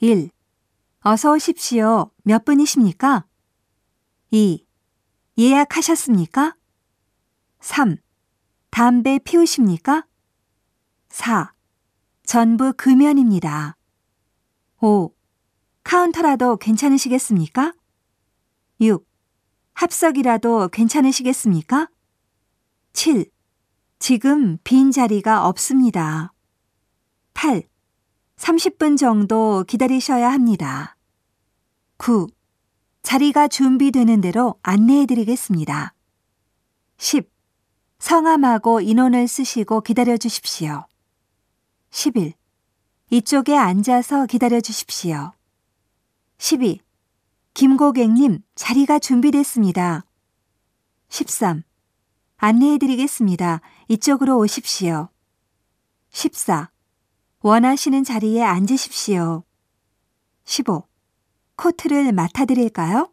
1. 어서 오십시오. 몇 분이십니까? 2. 예약하셨습니까? 3. 담배 피우십니까? 4. 전부 금연입니다. 5. 카운터라도 괜찮으시겠습니까? 6. 합석이라도 괜찮으시겠습니까? 7. 지금 빈 자리가 없습니다. 8. 30분 정도 기다리셔야 합니다. 9. 자리가 준비되는 대로 안내해 드리겠습니다. 10. 성함하고 인원을 쓰시고 기다려 주십시오. 11. 이쪽에 앉아서 기다려 주십시오. 12. 김 고객님, 자리가 준비됐습니다. 13. 안내해 드리겠습니다. 이쪽으로 오십시오. 14. 원하시는 자리에 앉으십시오. 15. 코트를 맡아드릴까요?